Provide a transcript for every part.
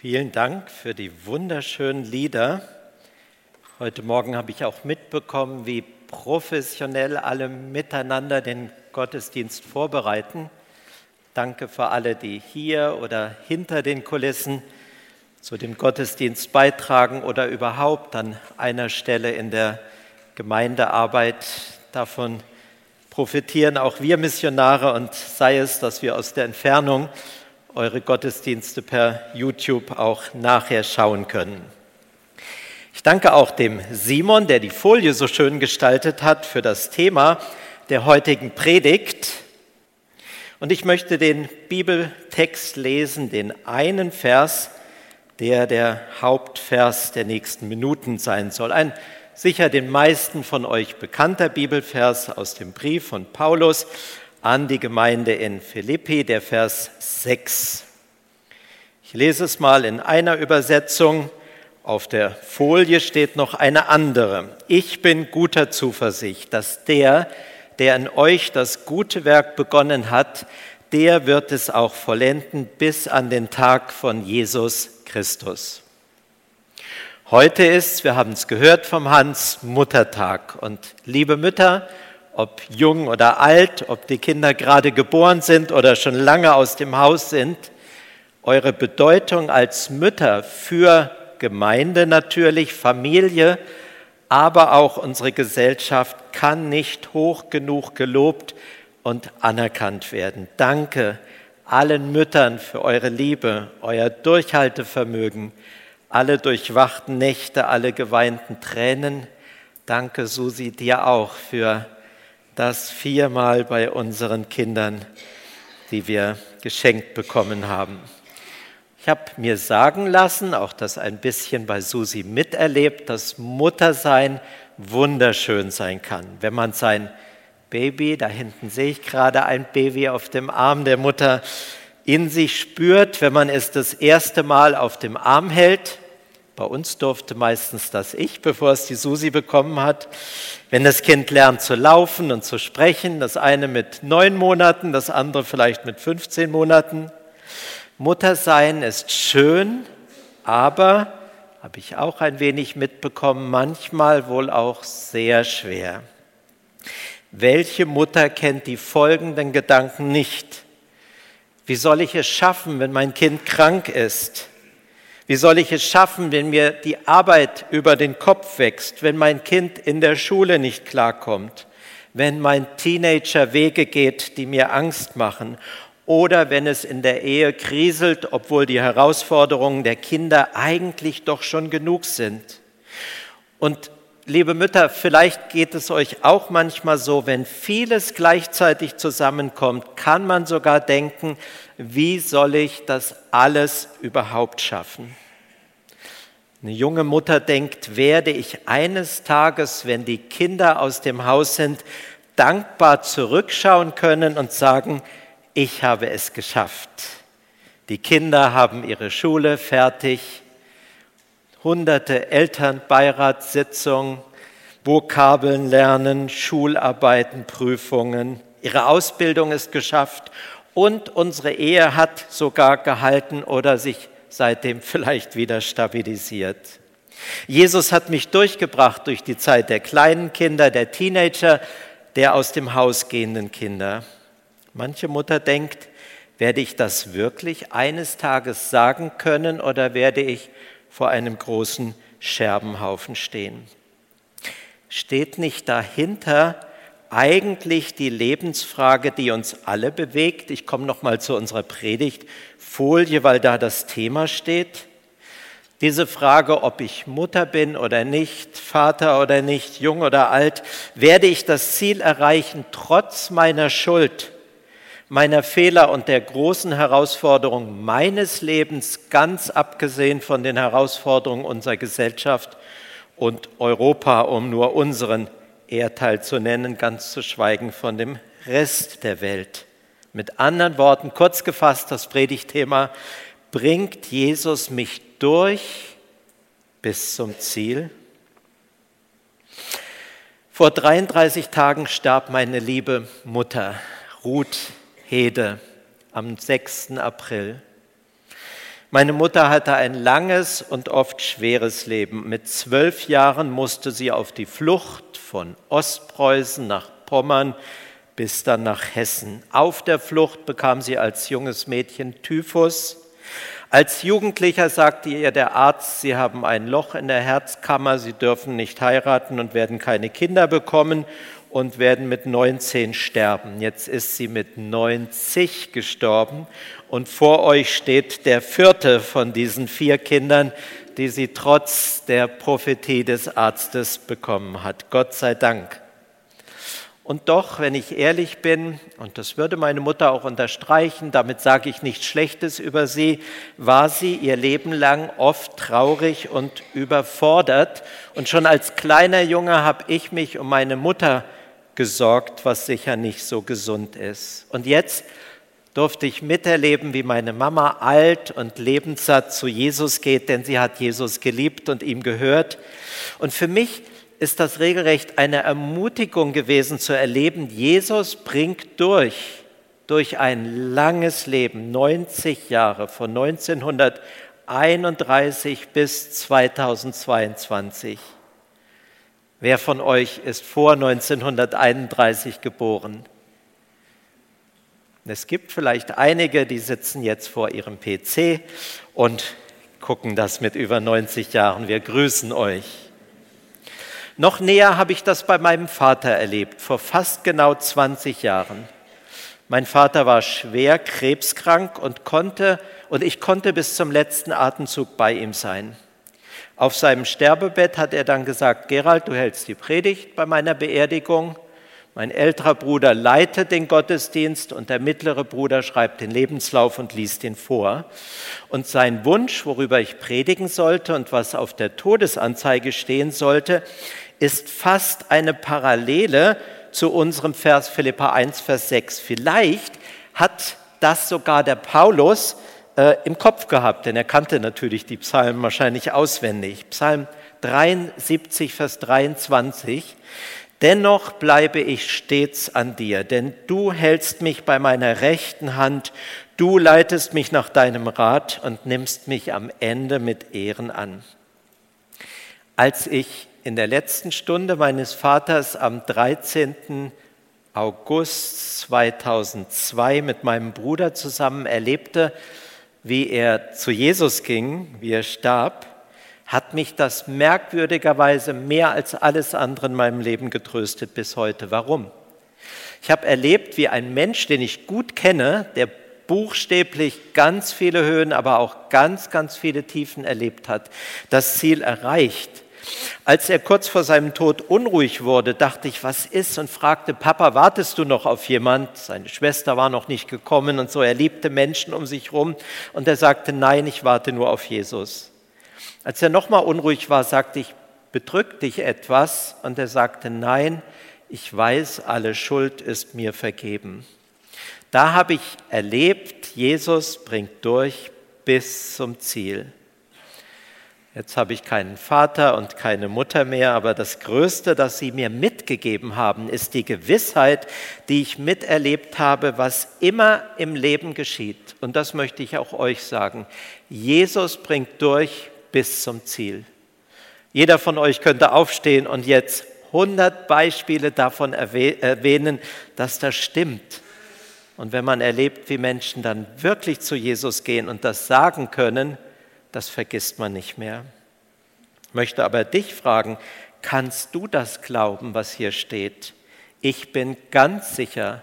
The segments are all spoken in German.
Vielen Dank für die wunderschönen Lieder. Heute Morgen habe ich auch mitbekommen, wie professionell alle miteinander den Gottesdienst vorbereiten. Danke für alle, die hier oder hinter den Kulissen zu dem Gottesdienst beitragen oder überhaupt an einer Stelle in der Gemeindearbeit. Davon profitieren auch wir Missionare und sei es, dass wir aus der Entfernung eure Gottesdienste per YouTube auch nachher schauen können. Ich danke auch dem Simon, der die Folie so schön gestaltet hat für das Thema der heutigen Predigt. Und ich möchte den Bibeltext lesen, den einen Vers, der der Hauptvers der nächsten Minuten sein soll. Ein sicher den meisten von euch bekannter Bibelvers aus dem Brief von Paulus an die Gemeinde in Philippi, der Vers 6. Ich lese es mal in einer Übersetzung. Auf der Folie steht noch eine andere. Ich bin guter Zuversicht, dass der, der in euch das gute Werk begonnen hat, der wird es auch vollenden bis an den Tag von Jesus Christus. Heute ist, wir haben es gehört vom Hans, Muttertag. Und liebe Mütter, ob jung oder alt, ob die Kinder gerade geboren sind oder schon lange aus dem Haus sind, eure Bedeutung als Mütter für Gemeinde natürlich, Familie, aber auch unsere Gesellschaft kann nicht hoch genug gelobt und anerkannt werden. Danke allen Müttern für eure Liebe, euer Durchhaltevermögen, alle durchwachten Nächte, alle geweinten Tränen. Danke, Susi, dir auch für das viermal bei unseren Kindern, die wir geschenkt bekommen haben. Ich habe mir sagen lassen, auch das ein bisschen bei Susi miterlebt, dass Muttersein wunderschön sein kann. Wenn man sein Baby, da hinten sehe ich gerade ein Baby auf dem Arm der Mutter, in sich spürt, wenn man es das erste Mal auf dem Arm hält, bei uns durfte meistens das ich, bevor es die Susi bekommen hat. Wenn das Kind lernt zu laufen und zu sprechen, das eine mit neun Monaten, das andere vielleicht mit 15 Monaten. Muttersein ist schön, aber, habe ich auch ein wenig mitbekommen, manchmal wohl auch sehr schwer. Welche Mutter kennt die folgenden Gedanken nicht? Wie soll ich es schaffen, wenn mein Kind krank ist? Wie soll ich es schaffen, wenn mir die Arbeit über den Kopf wächst, wenn mein Kind in der Schule nicht klarkommt, wenn mein Teenager Wege geht, die mir Angst machen oder wenn es in der Ehe kriselt, obwohl die Herausforderungen der Kinder eigentlich doch schon genug sind. Und liebe Mütter, vielleicht geht es euch auch manchmal so, wenn vieles gleichzeitig zusammenkommt, kann man sogar denken, wie soll ich das alles überhaupt schaffen? Eine junge Mutter denkt, werde ich eines Tages, wenn die Kinder aus dem Haus sind, dankbar zurückschauen können und sagen, ich habe es geschafft. Die Kinder haben ihre Schule fertig, hunderte Elternbeiratssitzungen, Vokabeln lernen, Schularbeiten, Prüfungen. Ihre Ausbildung ist geschafft und unsere Ehe hat sogar gehalten oder sich seitdem vielleicht wieder stabilisiert. Jesus hat mich durchgebracht durch die Zeit der kleinen Kinder, der Teenager, der aus dem Haus gehenden Kinder. Manche Mutter denkt, werde ich das wirklich eines Tages sagen können oder werde ich vor einem großen Scherbenhaufen stehen? Steht nicht dahinter eigentlich die Lebensfrage, die uns alle bewegt. Ich komme noch mal zu unserer Predigtfolie, weil da das Thema steht. Diese Frage, ob ich Mutter bin oder nicht, Vater oder nicht, jung oder alt, werde ich das Ziel erreichen, trotz meiner Schuld, meiner Fehler und der großen Herausforderungen meines Lebens, ganz abgesehen von den Herausforderungen unserer Gesellschaft und Europa, um nur unseren Erdteil zu nennen, ganz zu schweigen von dem Rest der Welt. Mit anderen Worten, kurz gefasst, das Predigtthema, bringt Jesus mich durch bis zum Ziel? Vor 33 Tagen starb meine liebe Mutter, Ruth Hede, am 6. April. Meine Mutter hatte ein langes und oft schweres Leben. Mit zwölf Jahren musste sie auf die Flucht von Ostpreußen nach Pommern bis dann nach Hessen. Auf der Flucht bekam sie als junges Mädchen Typhus. Als Jugendlicher sagte ihr der Arzt, Sie haben ein Loch in der Herzkammer, Sie dürfen nicht heiraten und werden keine Kinder bekommen und werden mit 19 sterben. Jetzt ist sie mit 90 gestorben und vor euch steht der vierte von diesen vier Kindern, die sie trotz der Prophetie des Arztes bekommen hat. Gott sei Dank. Und doch, wenn ich ehrlich bin, und das würde meine Mutter auch unterstreichen, damit sage ich nichts Schlechtes über sie, war sie ihr Leben lang oft traurig und überfordert. Und schon als kleiner Junge habe ich mich um meine Mutter gesorgt, was sicher nicht so gesund ist. Und jetzt durfte ich miterleben, wie meine Mama alt und lebenssatt zu Jesus geht, denn sie hat Jesus geliebt und ihm gehört. Und für mich ist das regelrecht eine Ermutigung gewesen zu erleben, Jesus bringt durch, durch ein langes Leben, 90 Jahre, von 1931 bis 2022 Wer von euch ist vor 1931 geboren? Es gibt vielleicht einige, die sitzen jetzt vor ihrem PC und gucken das mit über 90 Jahren. Wir grüßen euch. Noch näher habe ich das bei meinem Vater erlebt, vor fast genau 20 Jahren. Mein Vater war schwer krebskrank und konnte und ich konnte bis zum letzten Atemzug bei ihm sein. Auf seinem Sterbebett hat er dann gesagt, Gerald, du hältst die Predigt bei meiner Beerdigung. Mein älterer Bruder leitet den Gottesdienst und der mittlere Bruder schreibt den Lebenslauf und liest ihn vor. Und sein Wunsch, worüber ich predigen sollte und was auf der Todesanzeige stehen sollte, ist fast eine Parallele zu unserem Vers Philippa 1, Vers 6. Vielleicht hat das sogar der Paulus äh, im Kopf gehabt, denn er kannte natürlich die Psalmen wahrscheinlich auswendig. Psalm 73, Vers 23. Dennoch bleibe ich stets an dir, denn du hältst mich bei meiner rechten Hand, du leitest mich nach deinem Rat und nimmst mich am Ende mit Ehren an. Als ich in der letzten Stunde meines Vaters am 13. August 2002 mit meinem Bruder zusammen erlebte, wie er zu Jesus ging, wie er starb, hat mich das merkwürdigerweise mehr als alles andere in meinem Leben getröstet bis heute. Warum? Ich habe erlebt, wie ein Mensch, den ich gut kenne, der buchstäblich ganz viele Höhen, aber auch ganz, ganz viele Tiefen erlebt hat, das Ziel erreicht als er kurz vor seinem Tod unruhig wurde, dachte ich, was ist? Und fragte, Papa, wartest du noch auf jemand? Seine Schwester war noch nicht gekommen und so. Er liebte Menschen um sich herum und er sagte, nein, ich warte nur auf Jesus. Als er nochmal unruhig war, sagte ich, bedrückt dich etwas? Und er sagte, nein, ich weiß, alle Schuld ist mir vergeben. Da habe ich erlebt, Jesus bringt durch bis zum Ziel. Jetzt habe ich keinen Vater und keine Mutter mehr, aber das Größte, das sie mir mitgegeben haben, ist die Gewissheit, die ich miterlebt habe, was immer im Leben geschieht. Und das möchte ich auch euch sagen. Jesus bringt durch bis zum Ziel. Jeder von euch könnte aufstehen und jetzt 100 Beispiele davon erwähnen, dass das stimmt. Und wenn man erlebt, wie Menschen dann wirklich zu Jesus gehen und das sagen können, das vergisst man nicht mehr. Ich möchte aber dich fragen, kannst du das glauben, was hier steht? Ich bin ganz sicher,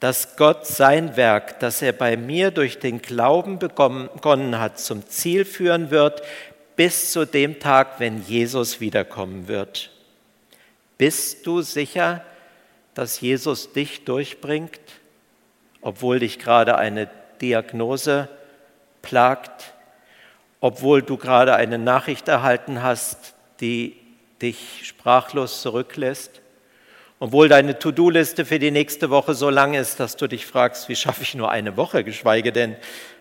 dass Gott sein Werk, das er bei mir durch den Glauben begonnen hat, zum Ziel führen wird, bis zu dem Tag, wenn Jesus wiederkommen wird. Bist du sicher, dass Jesus dich durchbringt, obwohl dich gerade eine Diagnose plagt? Obwohl du gerade eine Nachricht erhalten hast, die dich sprachlos zurücklässt, obwohl deine To-Do-Liste für die nächste Woche so lang ist, dass du dich fragst, wie schaffe ich nur eine Woche, geschweige denn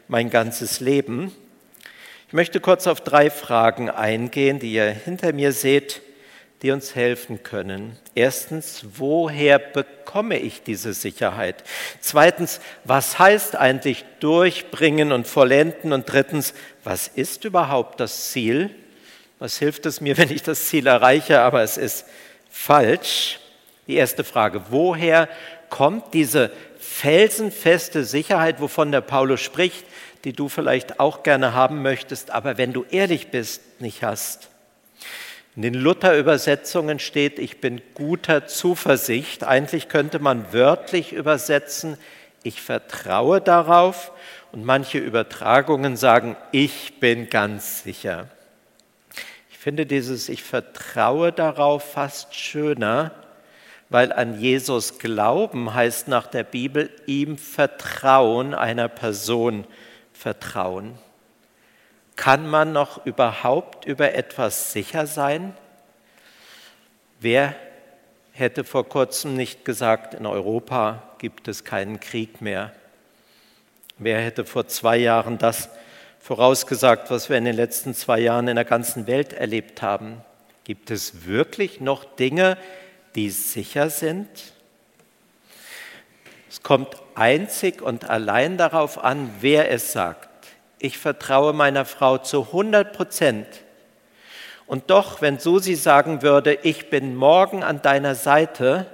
mein ganzes Leben. Ich möchte kurz auf drei Fragen eingehen, die ihr hinter mir seht, die uns helfen können. Erstens, woher bekomme ich diese Sicherheit? Zweitens, was heißt eigentlich durchbringen und vollenden? Und drittens, was ist überhaupt das Ziel? Was hilft es mir, wenn ich das Ziel erreiche, aber es ist falsch? Die erste Frage, woher kommt diese felsenfeste Sicherheit, wovon der Paulus spricht, die du vielleicht auch gerne haben möchtest, aber wenn du ehrlich bist, nicht hast? In den Luther-Übersetzungen steht, ich bin guter Zuversicht. Eigentlich könnte man wörtlich übersetzen, ich vertraue darauf. Und manche Übertragungen sagen, ich bin ganz sicher. Ich finde dieses Ich vertraue darauf fast schöner, weil an Jesus glauben heißt nach der Bibel ihm vertrauen, einer Person vertrauen. Kann man noch überhaupt über etwas sicher sein? Wer hätte vor kurzem nicht gesagt, in Europa gibt es keinen Krieg mehr? Wer hätte vor zwei Jahren das vorausgesagt, was wir in den letzten zwei Jahren in der ganzen Welt erlebt haben? Gibt es wirklich noch Dinge, die sicher sind? Es kommt einzig und allein darauf an, wer es sagt ich vertraue meiner Frau zu 100 Prozent. Und doch, wenn Susi sagen würde, ich bin morgen an deiner Seite,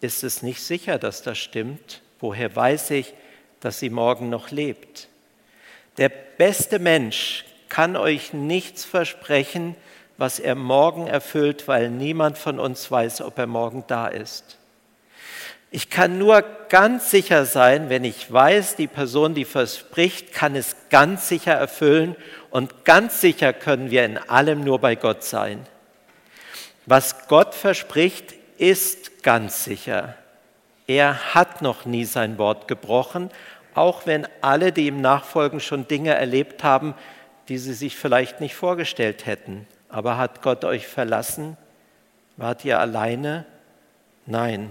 ist es nicht sicher, dass das stimmt. Woher weiß ich, dass sie morgen noch lebt? Der beste Mensch kann euch nichts versprechen, was er morgen erfüllt, weil niemand von uns weiß, ob er morgen da ist. Ich kann nur ganz sicher sein, wenn ich weiß, die Person, die verspricht, kann es ganz sicher erfüllen und ganz sicher können wir in allem nur bei Gott sein. Was Gott verspricht, ist ganz sicher. Er hat noch nie sein Wort gebrochen, auch wenn alle, die ihm nachfolgen, schon Dinge erlebt haben, die sie sich vielleicht nicht vorgestellt hätten. Aber hat Gott euch verlassen? Wart ihr alleine? Nein.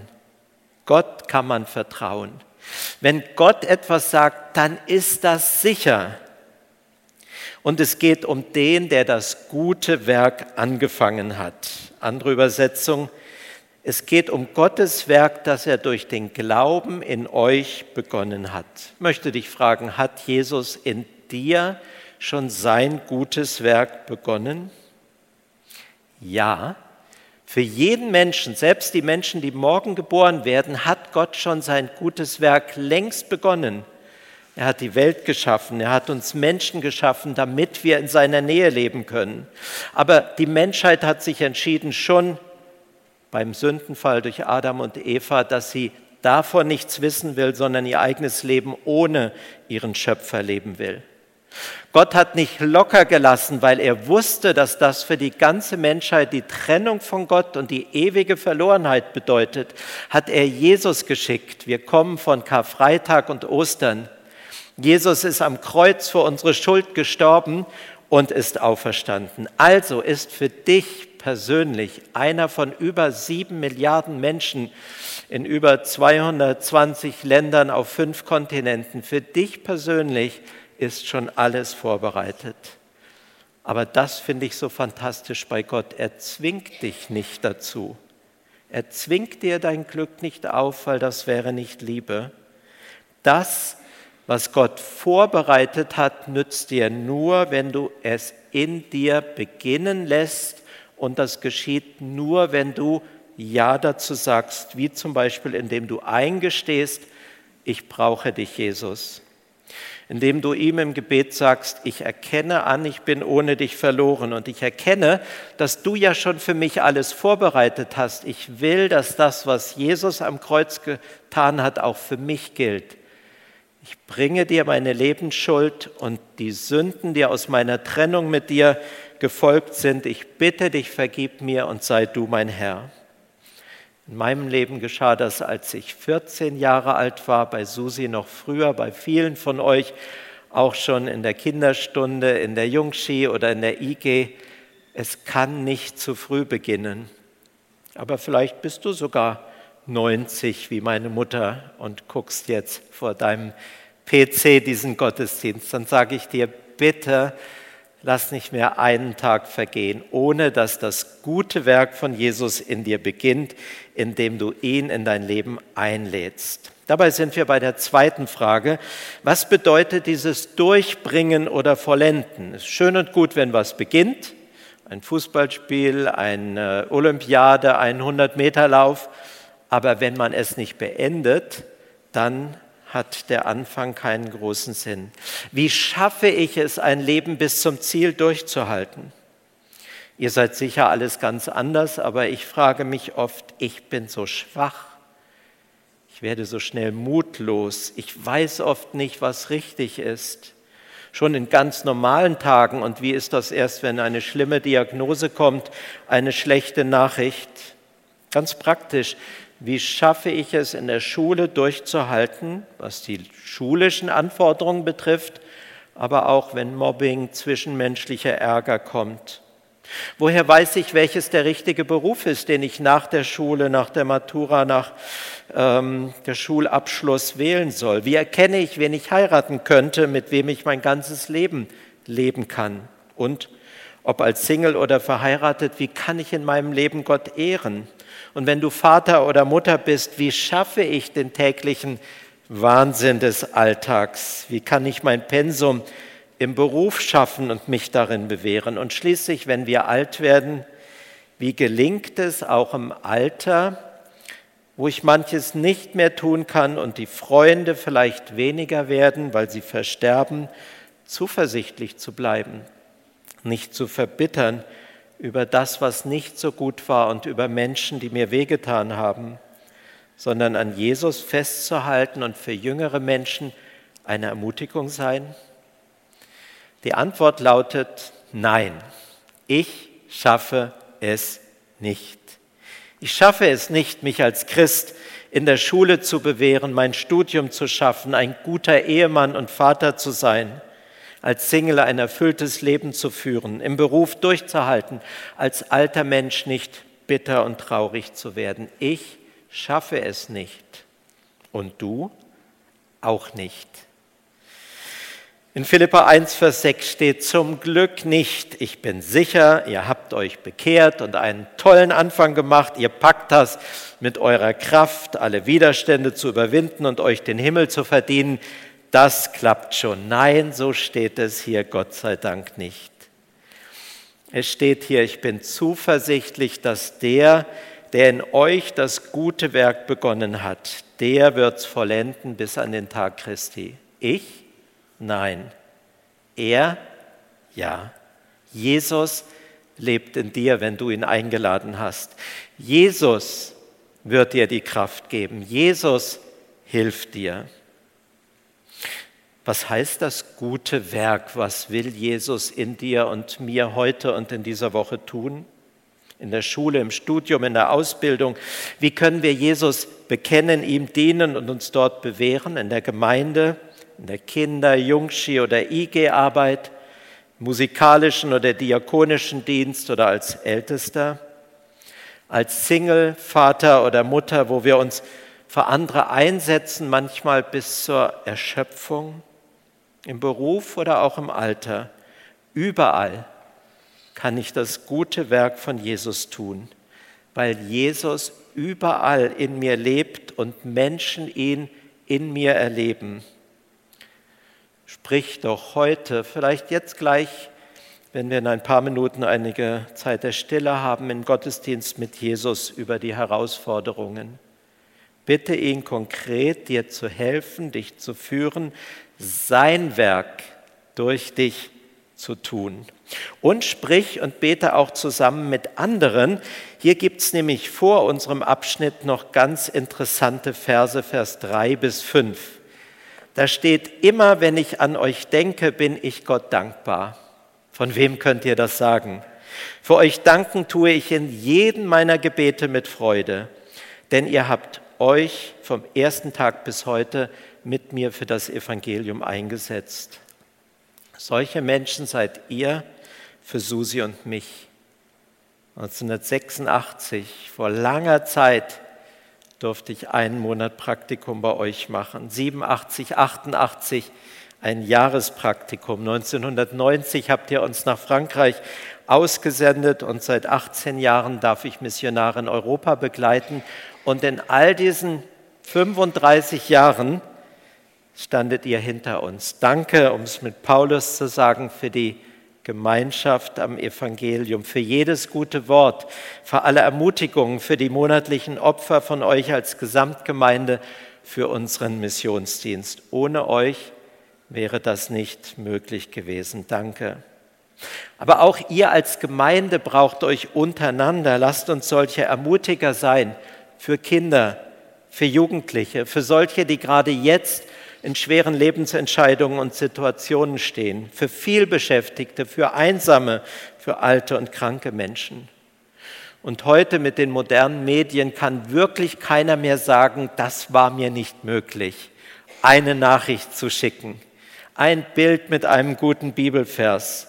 Gott kann man vertrauen. Wenn Gott etwas sagt, dann ist das sicher. Und es geht um den, der das gute Werk angefangen hat. Andere Übersetzung, es geht um Gottes Werk, das er durch den Glauben in euch begonnen hat. Ich möchte dich fragen, hat Jesus in dir schon sein gutes Werk begonnen? Ja, für jeden Menschen, selbst die Menschen, die morgen geboren werden, hat Gott schon sein gutes Werk längst begonnen. Er hat die Welt geschaffen, er hat uns Menschen geschaffen, damit wir in seiner Nähe leben können. Aber die Menschheit hat sich entschieden, schon beim Sündenfall durch Adam und Eva, dass sie davon nichts wissen will, sondern ihr eigenes Leben ohne ihren Schöpfer leben will. Gott hat nicht locker gelassen, weil er wusste, dass das für die ganze Menschheit die Trennung von Gott und die ewige Verlorenheit bedeutet, hat er Jesus geschickt. Wir kommen von Karfreitag und Ostern. Jesus ist am Kreuz für unsere Schuld gestorben und ist auferstanden. Also ist für dich persönlich einer von über sieben Milliarden Menschen in über 220 Ländern auf fünf Kontinenten, für dich persönlich ist schon alles vorbereitet. Aber das finde ich so fantastisch bei Gott. Er zwingt dich nicht dazu. Er zwingt dir dein Glück nicht auf, weil das wäre nicht Liebe. Das, was Gott vorbereitet hat, nützt dir nur, wenn du es in dir beginnen lässt. Und das geschieht nur, wenn du Ja dazu sagst, wie zum Beispiel, indem du eingestehst, ich brauche dich, Jesus indem du ihm im Gebet sagst, ich erkenne an, ich bin ohne dich verloren und ich erkenne, dass du ja schon für mich alles vorbereitet hast. Ich will, dass das, was Jesus am Kreuz getan hat, auch für mich gilt. Ich bringe dir meine Lebensschuld und die Sünden, die aus meiner Trennung mit dir gefolgt sind. Ich bitte dich, vergib mir und sei du mein Herr. In meinem Leben geschah das, als ich 14 Jahre alt war, bei Susi noch früher, bei vielen von euch auch schon in der Kinderstunde, in der Jungski oder in der IG. Es kann nicht zu früh beginnen. Aber vielleicht bist du sogar 90 wie meine Mutter und guckst jetzt vor deinem PC diesen Gottesdienst. Dann sage ich dir, bitte lass nicht mehr einen Tag vergehen, ohne dass das gute Werk von Jesus in dir beginnt, indem du ihn in dein Leben einlädst. Dabei sind wir bei der zweiten Frage. Was bedeutet dieses Durchbringen oder Vollenden? Es ist schön und gut, wenn was beginnt. Ein Fußballspiel, eine Olympiade, ein 100-Meter-Lauf. Aber wenn man es nicht beendet, dann hat der Anfang keinen großen Sinn. Wie schaffe ich es, ein Leben bis zum Ziel durchzuhalten? Ihr seid sicher alles ganz anders, aber ich frage mich oft, ich bin so schwach. Ich werde so schnell mutlos. Ich weiß oft nicht, was richtig ist. Schon in ganz normalen Tagen. Und wie ist das erst, wenn eine schlimme Diagnose kommt, eine schlechte Nachricht? Ganz praktisch. Wie schaffe ich es in der Schule durchzuhalten, was die schulischen Anforderungen betrifft, aber auch wenn Mobbing, zwischenmenschlicher Ärger kommt? Woher weiß ich, welches der richtige Beruf ist, den ich nach der Schule, nach der Matura, nach ähm, der Schulabschluss wählen soll? Wie erkenne ich, wen ich heiraten könnte, mit wem ich mein ganzes Leben leben kann? Und ob als Single oder verheiratet, wie kann ich in meinem Leben Gott ehren? Und wenn du Vater oder Mutter bist, wie schaffe ich den täglichen Wahnsinn des Alltags? Wie kann ich mein Pensum im Beruf schaffen und mich darin bewähren? Und schließlich, wenn wir alt werden, wie gelingt es auch im Alter, wo ich manches nicht mehr tun kann und die Freunde vielleicht weniger werden, weil sie versterben, zuversichtlich zu bleiben, nicht zu verbittern, über das, was nicht so gut war und über Menschen, die mir wehgetan haben, sondern an Jesus festzuhalten und für jüngere Menschen eine Ermutigung sein? Die Antwort lautet Nein, ich schaffe es nicht. Ich schaffe es nicht, mich als Christ in der Schule zu bewähren, mein Studium zu schaffen, ein guter Ehemann und Vater zu sein als Single ein erfülltes Leben zu führen, im Beruf durchzuhalten, als alter Mensch nicht bitter und traurig zu werden. Ich schaffe es nicht. Und du auch nicht. In Philippa 1, Vers 6 steht zum Glück nicht. Ich bin sicher, ihr habt euch bekehrt und einen tollen Anfang gemacht. Ihr packt das mit eurer Kraft, alle Widerstände zu überwinden und euch den Himmel zu verdienen das klappt schon. Nein, so steht es hier Gott sei Dank nicht. Es steht hier, ich bin zuversichtlich, dass der, der in euch das gute Werk begonnen hat, der wird es vollenden bis an den Tag Christi. Ich? Nein. Er? Ja. Jesus lebt in dir, wenn du ihn eingeladen hast. Jesus wird dir die Kraft geben. Jesus hilft dir. Was heißt das gute Werk? Was will Jesus in dir und mir heute und in dieser Woche tun? In der Schule, im Studium, in der Ausbildung. Wie können wir Jesus bekennen, ihm dienen und uns dort bewähren? In der Gemeinde, in der Kinder-, Jungschi- oder IG-Arbeit, musikalischen oder diakonischen Dienst oder als Ältester? Als Single, Vater oder Mutter, wo wir uns für andere einsetzen, manchmal bis zur Erschöpfung? Im Beruf oder auch im Alter, überall kann ich das gute Werk von Jesus tun, weil Jesus überall in mir lebt und Menschen ihn in mir erleben. Sprich doch heute, vielleicht jetzt gleich, wenn wir in ein paar Minuten einige Zeit der Stille haben, im Gottesdienst mit Jesus über die Herausforderungen. Bitte ihn konkret, dir zu helfen, dich zu führen, sein Werk durch dich zu tun. Und sprich und bete auch zusammen mit anderen. Hier gibt es nämlich vor unserem Abschnitt noch ganz interessante Verse, Vers 3 bis 5. Da steht, immer wenn ich an euch denke, bin ich Gott dankbar. Von wem könnt ihr das sagen? Für euch danken tue ich in jedem meiner Gebete mit Freude, denn ihr habt euch vom ersten Tag bis heute mit mir für das Evangelium eingesetzt. Solche Menschen seid ihr für Susi und mich. 1986, vor langer Zeit, durfte ich einen Monat Praktikum bei euch machen. 87, 88, ein Jahrespraktikum. 1990 habt ihr uns nach Frankreich ausgesendet und seit 18 Jahren darf ich Missionare in Europa begleiten. Und in all diesen 35 Jahren standet ihr hinter uns. Danke, um es mit Paulus zu sagen, für die Gemeinschaft am Evangelium, für jedes gute Wort, für alle Ermutigungen, für die monatlichen Opfer von euch als Gesamtgemeinde, für unseren Missionsdienst. Ohne euch wäre das nicht möglich gewesen. Danke. Aber auch ihr als Gemeinde braucht euch untereinander. Lasst uns solche Ermutiger sein für Kinder, für Jugendliche, für solche, die gerade jetzt in schweren Lebensentscheidungen und Situationen stehen, für vielbeschäftigte, für einsame, für alte und kranke Menschen. Und heute mit den modernen Medien kann wirklich keiner mehr sagen, das war mir nicht möglich, eine Nachricht zu schicken, ein Bild mit einem guten Bibelvers,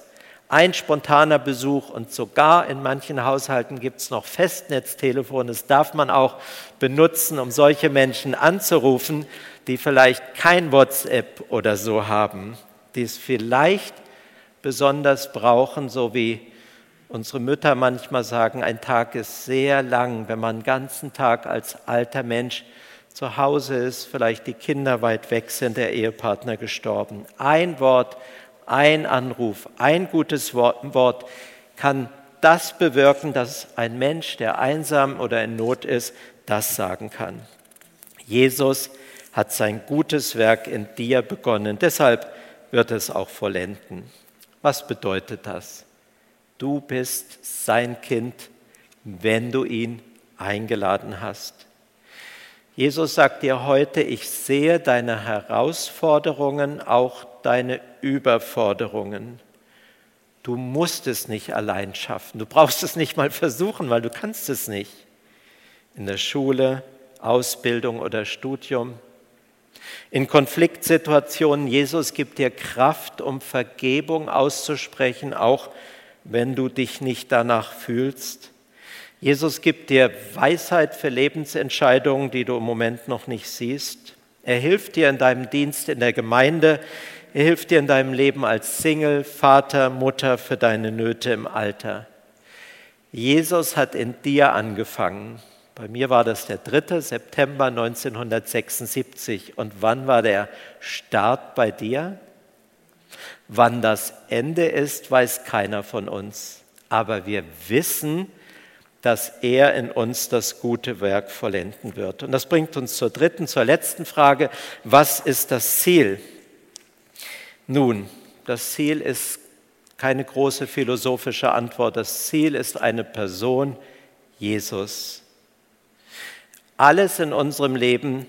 ein spontaner Besuch und sogar in manchen Haushalten gibt es noch Festnetztelefone. Das darf man auch benutzen, um solche Menschen anzurufen, die vielleicht kein WhatsApp oder so haben, die es vielleicht besonders brauchen, so wie unsere Mütter manchmal sagen, ein Tag ist sehr lang, wenn man den ganzen Tag als alter Mensch zu Hause ist, vielleicht die Kinder weit weg sind, der Ehepartner gestorben. Ein Wort, ein Anruf, ein gutes Wort kann das bewirken, dass ein Mensch, der einsam oder in Not ist, das sagen kann. Jesus hat sein gutes Werk in dir begonnen, deshalb wird es auch vollenden. Was bedeutet das? Du bist sein Kind, wenn du ihn eingeladen hast. Jesus sagt dir heute, ich sehe deine Herausforderungen, auch deine Überforderungen. Du musst es nicht allein schaffen. Du brauchst es nicht mal versuchen, weil du kannst es nicht. In der Schule, Ausbildung oder Studium. In Konfliktsituationen, Jesus gibt dir Kraft, um Vergebung auszusprechen, auch wenn du dich nicht danach fühlst. Jesus gibt dir Weisheit für Lebensentscheidungen, die du im Moment noch nicht siehst. Er hilft dir in deinem Dienst in der Gemeinde. Er hilft dir in deinem Leben als Single, Vater, Mutter für deine Nöte im Alter. Jesus hat in dir angefangen. Bei mir war das der 3. September 1976. Und wann war der Start bei dir? Wann das Ende ist, weiß keiner von uns. Aber wir wissen, dass er in uns das gute Werk vollenden wird. Und das bringt uns zur dritten, zur letzten Frage. Was ist das Ziel? Nun, das Ziel ist keine große philosophische Antwort. Das Ziel ist eine Person, Jesus. Alles in unserem Leben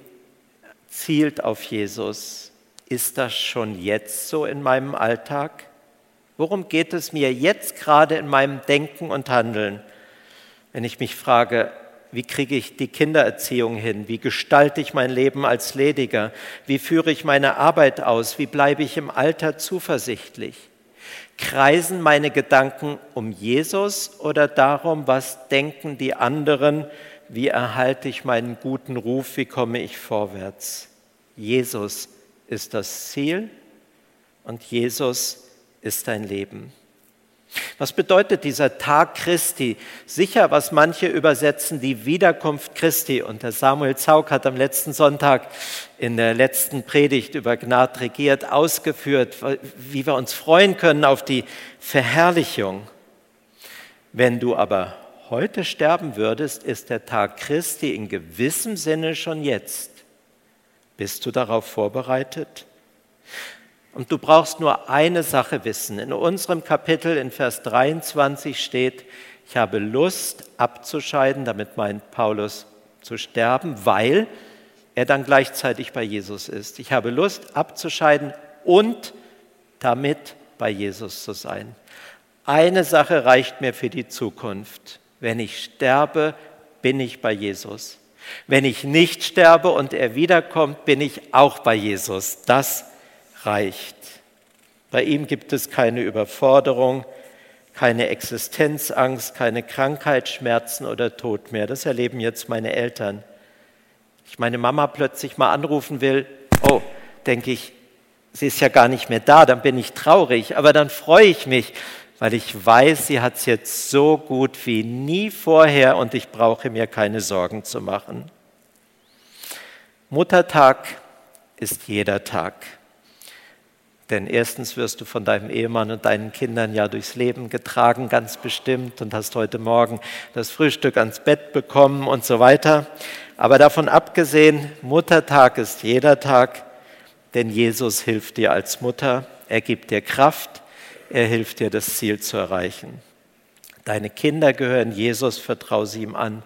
zielt auf Jesus. Ist das schon jetzt so in meinem Alltag? Worum geht es mir jetzt gerade in meinem Denken und Handeln? wenn ich mich frage, wie kriege ich die Kindererziehung hin? Wie gestalte ich mein Leben als Lediger? Wie führe ich meine Arbeit aus? Wie bleibe ich im Alter zuversichtlich? Kreisen meine Gedanken um Jesus oder darum, was denken die anderen? Wie erhalte ich meinen guten Ruf? Wie komme ich vorwärts? Jesus ist das Ziel und Jesus ist dein Leben. Was bedeutet dieser Tag Christi? Sicher, was manche übersetzen, die Wiederkunft Christi. Und der Samuel Zaug hat am letzten Sonntag in der letzten Predigt über Gnad regiert ausgeführt, wie wir uns freuen können auf die Verherrlichung. Wenn du aber heute sterben würdest, ist der Tag Christi in gewissem Sinne schon jetzt. Bist du darauf vorbereitet? Und du brauchst nur eine Sache wissen. In unserem Kapitel in Vers 23 steht, ich habe Lust abzuscheiden, damit meint Paulus zu sterben, weil er dann gleichzeitig bei Jesus ist. Ich habe Lust abzuscheiden und damit bei Jesus zu sein. Eine Sache reicht mir für die Zukunft. Wenn ich sterbe, bin ich bei Jesus. Wenn ich nicht sterbe und er wiederkommt, bin ich auch bei Jesus. Das reicht. Bei ihm gibt es keine Überforderung, keine Existenzangst, keine Krankheitsschmerzen oder Tod mehr. Das erleben jetzt meine Eltern. Ich meine Mama plötzlich mal anrufen will, oh, denke ich, sie ist ja gar nicht mehr da, dann bin ich traurig, aber dann freue ich mich, weil ich weiß, sie hat es jetzt so gut wie nie vorher und ich brauche mir keine Sorgen zu machen. Muttertag ist jeder Tag. Denn erstens wirst du von deinem Ehemann und deinen Kindern ja durchs Leben getragen, ganz bestimmt, und hast heute Morgen das Frühstück ans Bett bekommen und so weiter. Aber davon abgesehen, Muttertag ist jeder Tag, denn Jesus hilft dir als Mutter, er gibt dir Kraft, er hilft dir, das Ziel zu erreichen. Deine Kinder gehören Jesus, vertraue sie ihm an.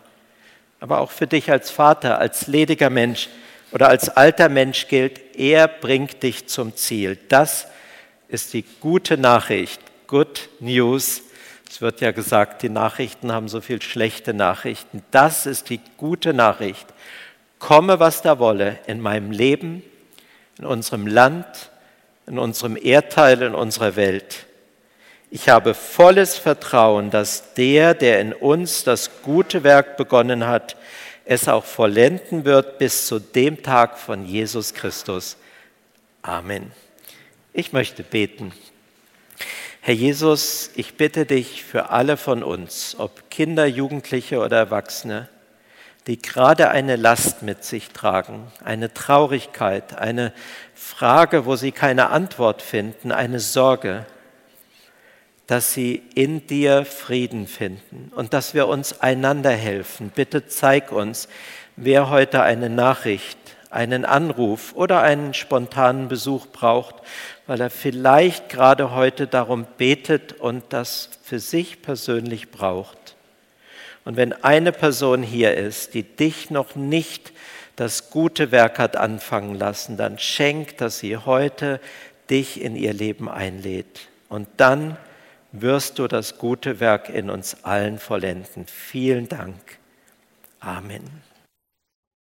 Aber auch für dich als Vater, als lediger Mensch oder als alter Mensch gilt, er bringt dich zum Ziel. Das ist die gute Nachricht, Good News. Es wird ja gesagt, die Nachrichten haben so viel schlechte Nachrichten. Das ist die gute Nachricht. Komme, was da wolle, in meinem Leben, in unserem Land, in unserem Erdteil, in unserer Welt. Ich habe volles Vertrauen, dass der, der in uns das gute Werk begonnen hat, es auch vollenden wird bis zu dem Tag von Jesus Christus. Amen. Ich möchte beten. Herr Jesus, ich bitte dich für alle von uns, ob Kinder, Jugendliche oder Erwachsene, die gerade eine Last mit sich tragen, eine Traurigkeit, eine Frage, wo sie keine Antwort finden, eine Sorge, dass sie in dir Frieden finden und dass wir uns einander helfen. Bitte zeig uns, wer heute eine Nachricht, einen Anruf oder einen spontanen Besuch braucht, weil er vielleicht gerade heute darum betet und das für sich persönlich braucht. Und wenn eine Person hier ist, die dich noch nicht das gute Werk hat anfangen lassen, dann schenk, dass sie heute dich in ihr Leben einlädt. Und dann wirst du das gute Werk in uns allen vollenden. Vielen Dank. Amen.